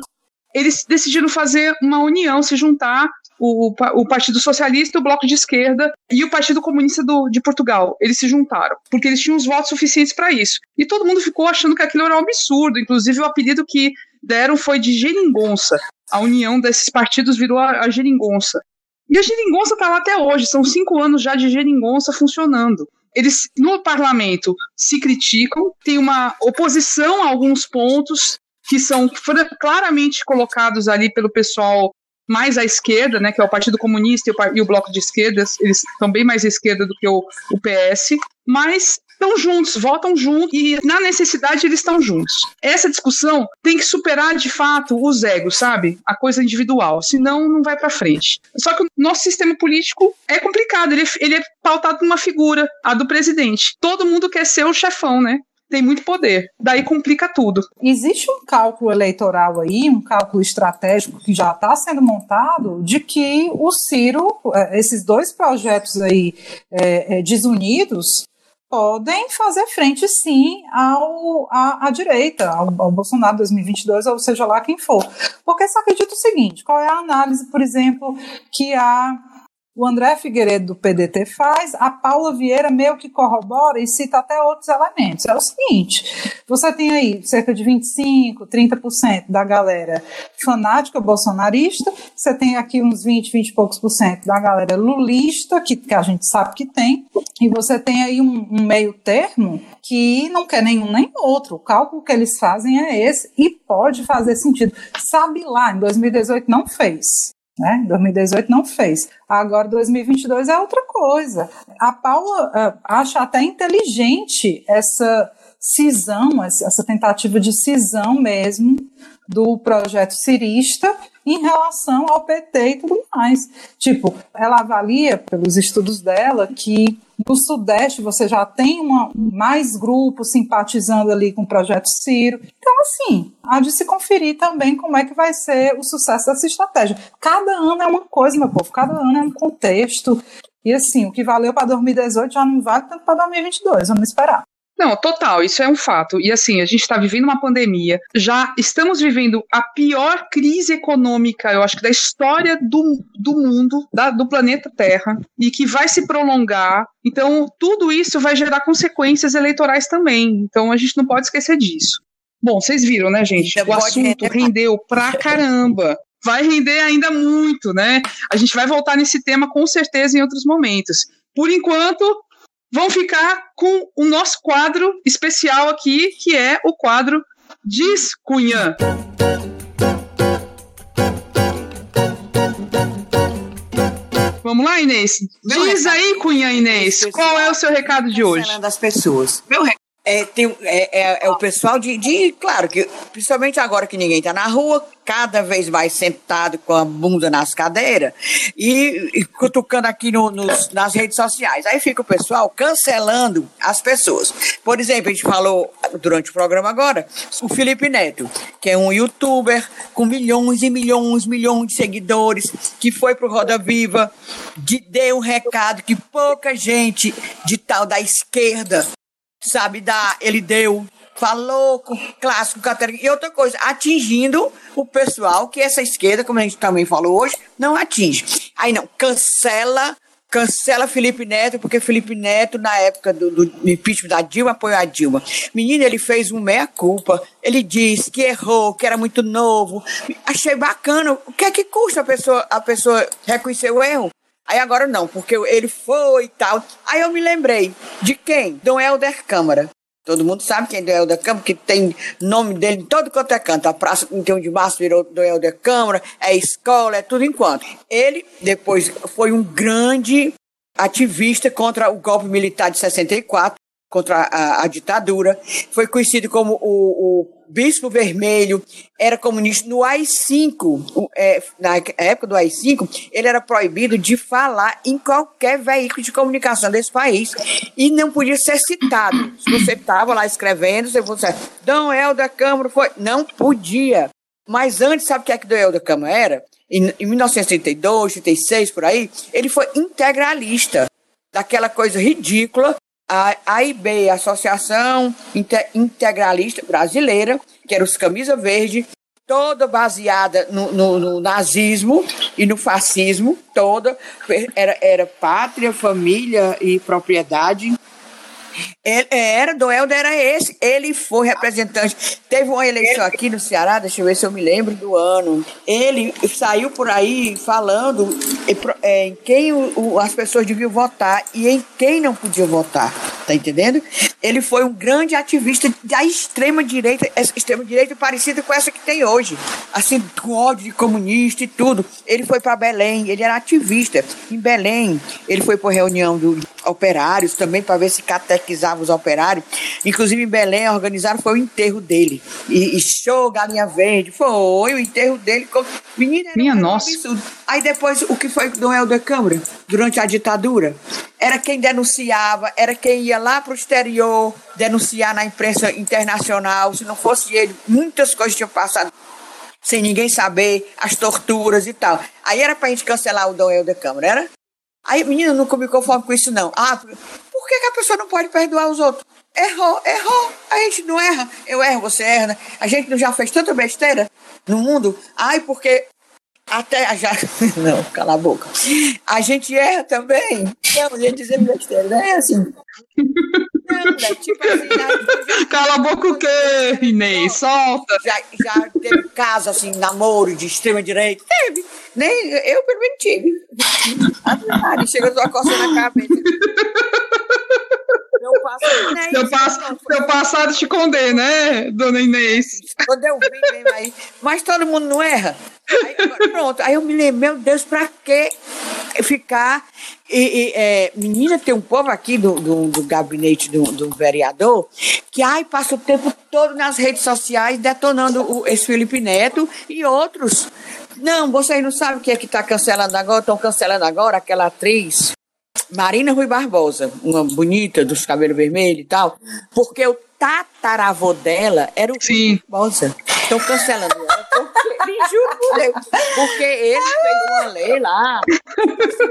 Eles decidiram fazer uma união, se juntar o, o, Partido Socialista, o Bloco de Esquerda e o Partido Comunista do, de Portugal. Eles se juntaram, porque eles tinham os votos suficientes para isso. E todo mundo ficou achando que aquilo era um absurdo. Inclusive, o apelido que deram foi de geringonça. A união desses partidos virou a, a geringonça. E a geringonça está lá até hoje, são cinco anos já de geringonça funcionando. Eles, no parlamento, se criticam, tem uma oposição a alguns pontos, que são claramente colocados ali pelo pessoal mais à esquerda, né, que é o Partido Comunista e o, e o Bloco de Esquerdas, eles estão bem mais à esquerda do que o, o PS, mas estão juntos, votam juntos e na necessidade eles estão juntos. Essa discussão tem que superar de fato os egos, sabe? A coisa individual, senão não vai para frente. Só que o nosso sistema político é complicado, ele, ele é pautado numa figura, a do presidente. Todo mundo quer ser o chefão, né? Tem muito poder. Daí complica tudo. Existe um cálculo eleitoral aí, um cálculo estratégico que já está sendo montado de que o Ciro, é, esses dois projetos aí é, é, desunidos, podem fazer frente sim ao, à, à direita, ao, ao, Bolsonaro 2022, ou seja lá quem for. Porque você acredita o seguinte: qual é a análise, por exemplo, que a o André Figueiredo do PDT faz, a Paula Vieira meio que corrobora e cita até outros elementos. É o seguinte: você tem aí cerca de 25, 30% da galera fanática bolsonarista, você tem aqui uns 20, 20 e poucos por cento da galera lulista, que, que a gente sabe que tem, e você tem aí um, um meio termo que não quer nenhum nem outro. O cálculo que eles fazem é esse e pode fazer sentido. Sabe lá, em 2018 não fez. Né? 2018 não fez. Agora 2022 é outra coisa. A Paula uh, acha até inteligente essa cisão, essa tentativa de cisão mesmo do projeto cirista em relação ao PT e tudo mais. Tipo, ela avalia, pelos estudos dela, que no Sudeste você já tem uma, mais grupos simpatizando ali com o projeto Ciro. Então, assim, há de se conferir também como é que vai ser o sucesso dessa estratégia. Cada ano é uma coisa, meu povo, cada ano é um contexto. E assim, o que valeu para 2018 já não vale tanto para 2022, vamos esperar. Não, total, isso é um fato. E assim, a gente está vivendo uma pandemia, já estamos vivendo a pior crise econômica, eu acho que da história do, do mundo, da, do planeta Terra, e que vai se prolongar. Então, tudo isso vai gerar consequências eleitorais também. Então, a gente não pode esquecer disso. Bom, vocês viram, né, gente? O assunto rendeu pra caramba vai render ainda muito, né? A gente vai voltar nesse tema com certeza em outros momentos. Por enquanto, vão ficar com o nosso quadro especial aqui, que é o quadro Diz Cunha. Vamos lá, Inês? Diz aí, Cunha Inês, qual é o seu recado de hoje? das pessoas. Meu recado é, tem, é, é, é, o pessoal de, de, Claro, que principalmente agora que ninguém está na rua, cada vez mais sentado com a bunda nas cadeiras e, e cutucando aqui no, nos, nas redes sociais. Aí fica o pessoal cancelando as pessoas. Por exemplo, a gente falou durante o programa agora o Felipe Neto, que é um youtuber com milhões e milhões, milhões de seguidores, que foi pro Roda Viva, de, deu um recado que pouca gente de tal da esquerda sabe, dar, ele deu, falou com clássico, catarina, e outra coisa, atingindo o pessoal que essa esquerda, como a gente também falou hoje, não atinge. Aí não, cancela cancela Felipe Neto, porque Felipe Neto, na época do, do impeachment da Dilma, apoiou a Dilma. Menino, ele fez um meia-culpa. Ele disse que errou, que era muito novo. Achei bacana. O que é que custa a pessoa, a pessoa reconhecer o erro? Aí agora não, porque ele foi e tal. Aí eu me lembrei de quem? Dom Helder Câmara. Todo mundo sabe quem é Dom Helder Câmara, que tem nome dele em todo quanto é canto. A Praça 31 de Março virou Dom Helder Câmara, é escola, é tudo enquanto. Ele depois foi um grande ativista contra o golpe militar de 64, contra a, a ditadura. Foi conhecido como o, o Bispo Vermelho, era comunista. No AI-5, é, na época do AI-5, ele era proibido de falar em qualquer veículo de comunicação desse país e não podia ser citado. Se você estava lá escrevendo, você fosse Dom Helder Câmara foi. Não podia. Mas antes, sabe o que é que Dom Helder Câmara era? Em, em 1932, 36, por aí, ele foi integralista daquela coisa ridícula a AIB, Associação Integralista Brasileira, que era os Camisa Verde, toda baseada no, no, no, nazismo e no fascismo, toda era, era pátria, família e propriedade. Ele, era, do Helder era esse. Ele foi representante. Teve uma eleição aqui no Ceará, deixa eu ver se eu me lembro do ano. Ele saiu por aí falando em quem as pessoas deviam votar e em quem não podiam votar. Tá entendendo? Ele foi um grande ativista da extrema-direita, extrema-direita parecida com essa que tem hoje. Assim, com ódio de comunista e tudo. Ele foi para Belém, ele era ativista. Em Belém, ele foi para reunião dos operários também para ver se catequizava os operários. Inclusive em Belém, organizaram foi o enterro dele. E, e show, galinha verde. Foi o enterro dele. Menina, Minha um nossa. Absurdo. Aí depois, o que foi do Helder Câmara? Durante a ditadura? Era quem denunciava, era quem ia lá para o exterior denunciar na imprensa internacional. Se não fosse ele, muitas coisas tinham passado sem ninguém saber, as torturas e tal. Aí era pra gente cancelar o Dom Helder Câmara, era? Aí, menina, não me conformo com isso, não. Ah, por que, que a pessoa não pode perdoar os outros? Errou, errou. A gente não erra. Eu erro, você erra. Né? A gente não já fez tanta besteira no mundo? Ai, porque até já. Não, cala a boca. A gente erra também. Não, a gente dizer besteira, né? É assim. Não, né? Tipo assim, já... Cala a boca o quê, Inês? Solta. Já, já teve caso, assim, namoro de extrema-direita? Teve. Nem, eu, pelo menos, tive. A chega a coça na cabeça. Meu passado, né? seu, pass seu passado te condena, né, dona Inês? Quando eu vim mesmo aí. Mas todo mundo não erra. Aí, pronto, aí eu me lembro, meu Deus, pra que ficar. E, e é, menina, tem um povo aqui do, do, do gabinete do, do, vereador que ai, passa o tempo todo nas redes sociais detonando o, esse Felipe Neto e outros. Não, vocês não sabem o que é que está cancelando agora, estão cancelando agora aquela atriz Marina Rui Barbosa, uma bonita dos cabelos vermelhos e tal, porque o tataravô dela era o Sim. Rui Barbosa. Estão cancelando ela porque, me juro por Deus, porque ele fez uma lei lá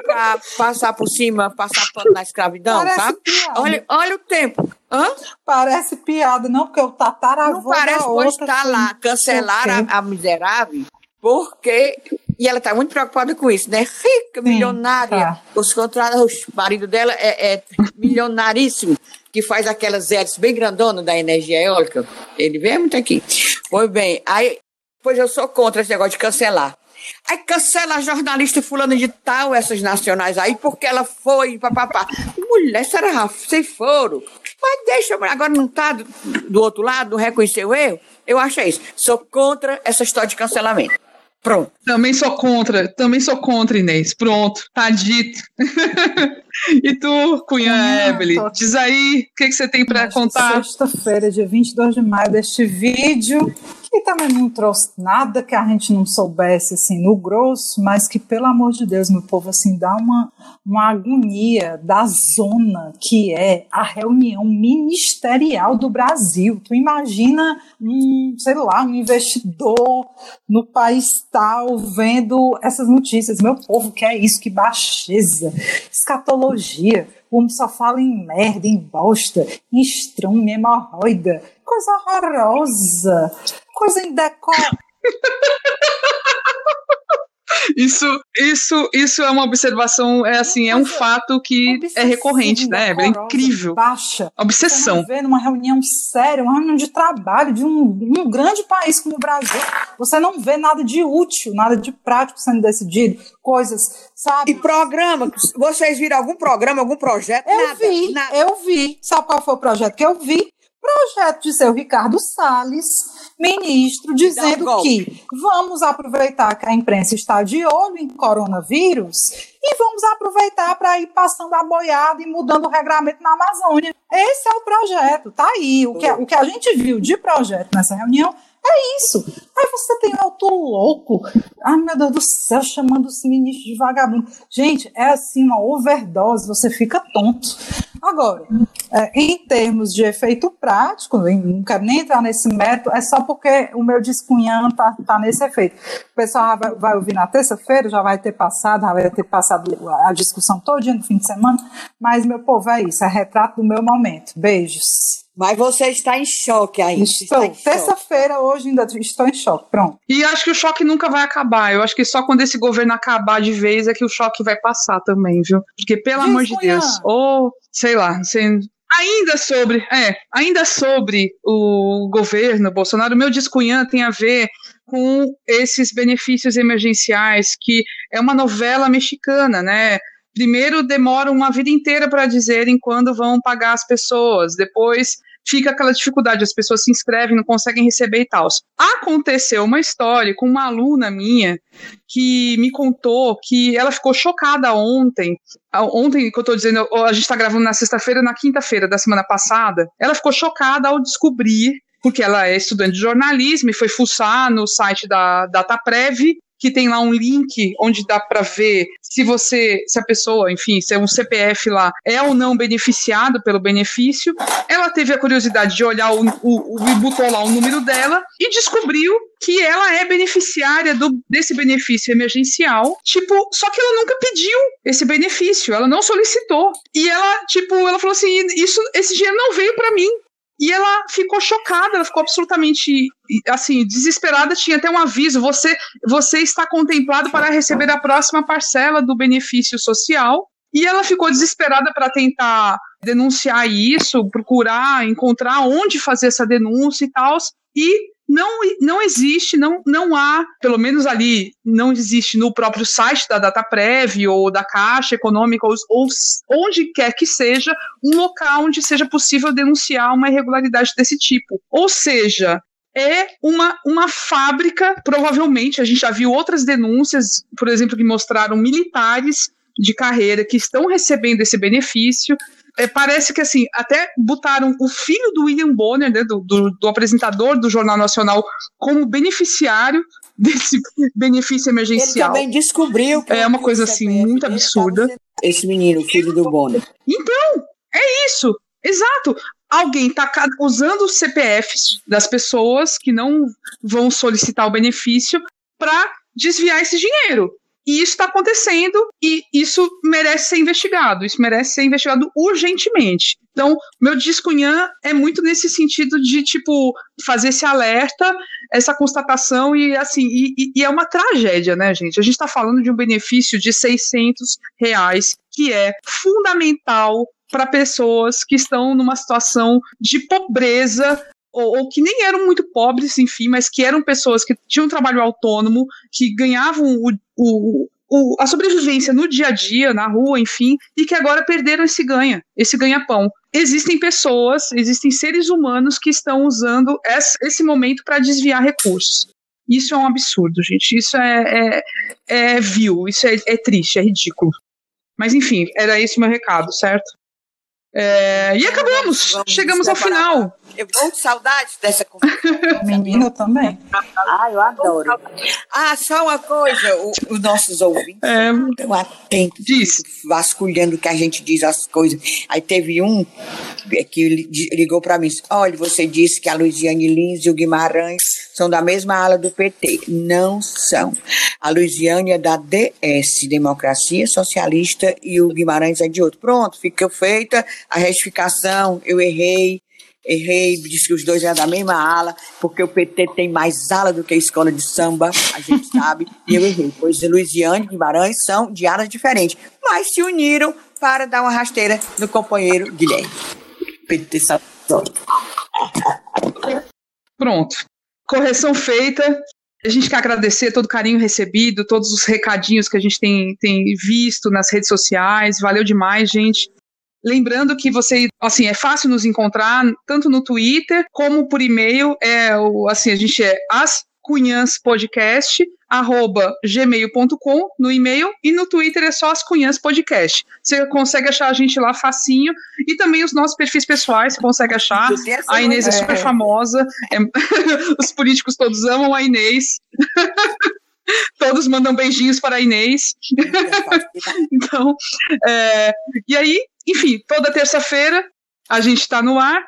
para passar por cima, passar pano na escravidão, parece sabe? Piada. Olha, olha o tempo. Hã? Parece piada, não, porque o tataravô Não parece, pois está lá, cancelaram a, a miserável porque. E ela está muito preocupada com isso, né? Rica, Sim, milionária. Tá. Os contratos, o marido dela é, é milionaríssimo, que faz aquelas hélices bem grandonas da energia eólica. Ele vem muito aqui. Pois bem, aí, pois eu sou contra esse negócio de cancelar. Aí cancela a jornalista fulana de tal, essas nacionais aí, porque ela foi, papapá. Mulher, será vocês foram? Mas deixa, agora não está do, do outro lado, não reconheceu o erro? Eu acho é isso. Sou contra essa história de cancelamento. Pronto. Também sou contra, também sou contra, Inês. Pronto, tá dito. e tu, Cunha ah, Evelyn, tô... diz aí o que, que você tem para contar. Sexta-feira, dia 22 de maio, deste vídeo que também não trouxe nada que a gente não soubesse assim no grosso, mas que pelo amor de Deus, meu povo, assim dá uma, uma agonia da zona que é a reunião ministerial do Brasil. Tu imagina um, sei lá, um investidor no país tal vendo essas notícias. Meu povo, que é isso? Que baixeza, escatologia. O homem só fala em merda, em bosta, em estrume, hemorroida. Coisa horrorosa coisa em decor. Isso, isso, isso é uma observação, é assim, é um fato que é recorrente, né? É incrível. Baixa. Obsessão. Você vê numa reunião séria, uma reunião de trabalho de um, um grande país como o Brasil, você não vê nada de útil, nada de prático sendo decidido, coisas, sabe? E programa, vocês viram algum programa, algum projeto? Eu nada, vi, nada. eu vi. Sabe qual foi o projeto que eu vi? Projeto de seu Ricardo Salles, ministro, dizendo que vamos aproveitar que a imprensa está de olho em coronavírus e vamos aproveitar para ir passando a boiada e mudando o regramento na Amazônia. Esse é o projeto, tá aí. O que, o que a gente viu de projeto nessa reunião é isso. Aí você tem outro louco. Ai, meu Deus do céu, chamando os ministros de vagabundo. Gente, é assim uma overdose, você fica tonto. Agora, é, em termos de efeito prático, não quero nem entrar nesse método, é só porque o meu descunhão está tá nesse efeito. O pessoal vai, vai ouvir na terça-feira, já vai ter passado, já vai ter passado a discussão todo dia no fim de semana, mas, meu povo, é isso, é retrato do meu momento. Beijos. Mas você está em choque ainda. Estou. Terça-feira, hoje ainda estou em choque. Pronto. E acho que o choque nunca vai acabar. Eu acho que só quando esse governo acabar de vez é que o choque vai passar também, viu? Porque, pelo Diz, amor de Deus, ou, sei lá, sem Ainda sobre, é, ainda sobre o governo Bolsonaro, o meu descunhã tem a ver com esses benefícios emergenciais, que é uma novela mexicana, né? Primeiro demoram uma vida inteira para dizerem quando vão pagar as pessoas, depois fica aquela dificuldade, as pessoas se inscrevem, não conseguem receber e tal. Aconteceu uma história com uma aluna minha que me contou que ela ficou chocada ontem. Ontem, que eu estou dizendo, a gente está gravando na sexta-feira, na quinta-feira da semana passada, ela ficou chocada ao descobrir porque ela é estudante de jornalismo e foi fuçar no site da DataPrev que tem lá um link onde dá para ver se você, se a pessoa, enfim, se é um CPF lá é ou não beneficiado pelo benefício. Ela teve a curiosidade de olhar o, o, o botou lá o número dela e descobriu que ela é beneficiária do, desse benefício emergencial, tipo, só que ela nunca pediu esse benefício, ela não solicitou. E ela, tipo, ela falou assim, isso, esse dinheiro não veio para mim. E ela ficou chocada, ela ficou absolutamente assim, desesperada, tinha até um aviso, você você está contemplado para receber a próxima parcela do benefício social. E ela ficou desesperada para tentar denunciar isso, procurar encontrar onde fazer essa denúncia e tal. E não, não existe, não, não há, pelo menos ali, não existe no próprio site da DataPrev ou da Caixa Econômica ou, ou onde quer que seja, um local onde seja possível denunciar uma irregularidade desse tipo. Ou seja, é uma, uma fábrica, provavelmente, a gente já viu outras denúncias, por exemplo, que mostraram militares de carreira que estão recebendo esse benefício, é, parece que assim, até botaram o filho do William Bonner, né, do, do, do, apresentador do Jornal Nacional, como beneficiário desse benefício emergencial. Ele também descobriu que é uma coisa assim muito absurda. Esse menino, o filho do Bonner. Então, é isso. Exato. Alguém está usando os CPFs das pessoas que não vão solicitar o benefício para desviar esse dinheiro. E isso está acontecendo e isso merece ser investigado. Isso merece ser investigado urgentemente. Então, meu descunhã é muito nesse sentido de, tipo, fazer esse alerta, essa constatação e, assim, e, e é uma tragédia, né, gente? A gente está falando de um benefício de 600 reais, que é fundamental para pessoas que estão numa situação de pobreza ou, ou, que nem eram muito pobres, enfim, mas que eram pessoas que tinham trabalho autônomo, que ganhavam o, o, o, a sobrevivência no dia a dia, na rua, enfim, e que agora perderam esse ganha, esse ganha-pão. Existem pessoas, existem seres humanos que estão usando esse, esse momento para desviar recursos. Isso é um absurdo, gente. Isso é, é, é vil, isso é, é triste, é ridículo. Mas enfim, era esse o meu recado, certo? É, e acabamos, Vamos chegamos ao final. Eu vou de saudade dessa conversa. Menina, também. Ah, eu adoro. Ah, só uma coisa, o, os nossos ouvintes é, estão atentos, diz. vasculhando o que a gente diz as coisas. Aí teve um que ligou para mim, olha, você disse que a Luiziane Lins e o Guimarães são da mesma ala do PT. Não são. A Luiziane é da DS, Democracia Socialista, e o Guimarães é de outro. Pronto, fica feita a retificação, eu errei, errei, disse que os dois eram da mesma ala, porque o PT tem mais ala do que a escola de samba, a gente sabe, e eu errei. Pois Luiziane e Guimarães são de alas diferentes, mas se uniram para dar uma rasteira no companheiro Guilherme. PT Pronto. Correção feita. A gente quer agradecer todo o carinho recebido, todos os recadinhos que a gente tem, tem visto nas redes sociais. Valeu demais, gente. Lembrando que você, assim, é fácil nos encontrar tanto no Twitter como por e-mail. É, assim, a gente é as Cunhãs Podcast, arroba gmail.com no e-mail e no Twitter é só as Cunhãs Podcast. Você consegue achar a gente lá facinho e também os nossos perfis pessoais, você consegue achar. A Inês é, é super famosa, é, os políticos todos amam a Inês. Todos mandam beijinhos para a Inês. então, é, e aí, enfim, toda terça-feira a gente está no ar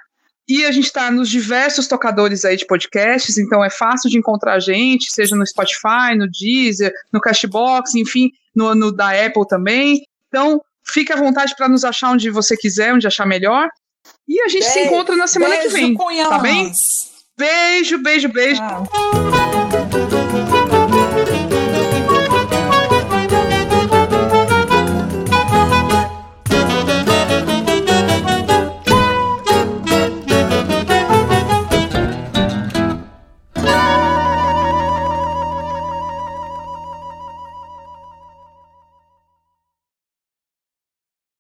e a gente está nos diversos tocadores aí de podcasts, então é fácil de encontrar a gente, seja no Spotify, no Deezer, no Cashbox, enfim, no, no da Apple também. Então, fique à vontade para nos achar onde você quiser, onde achar melhor. E a gente beijo, se encontra na semana que vem. Tá bem? Beijo, beijo, beijo. Tchau.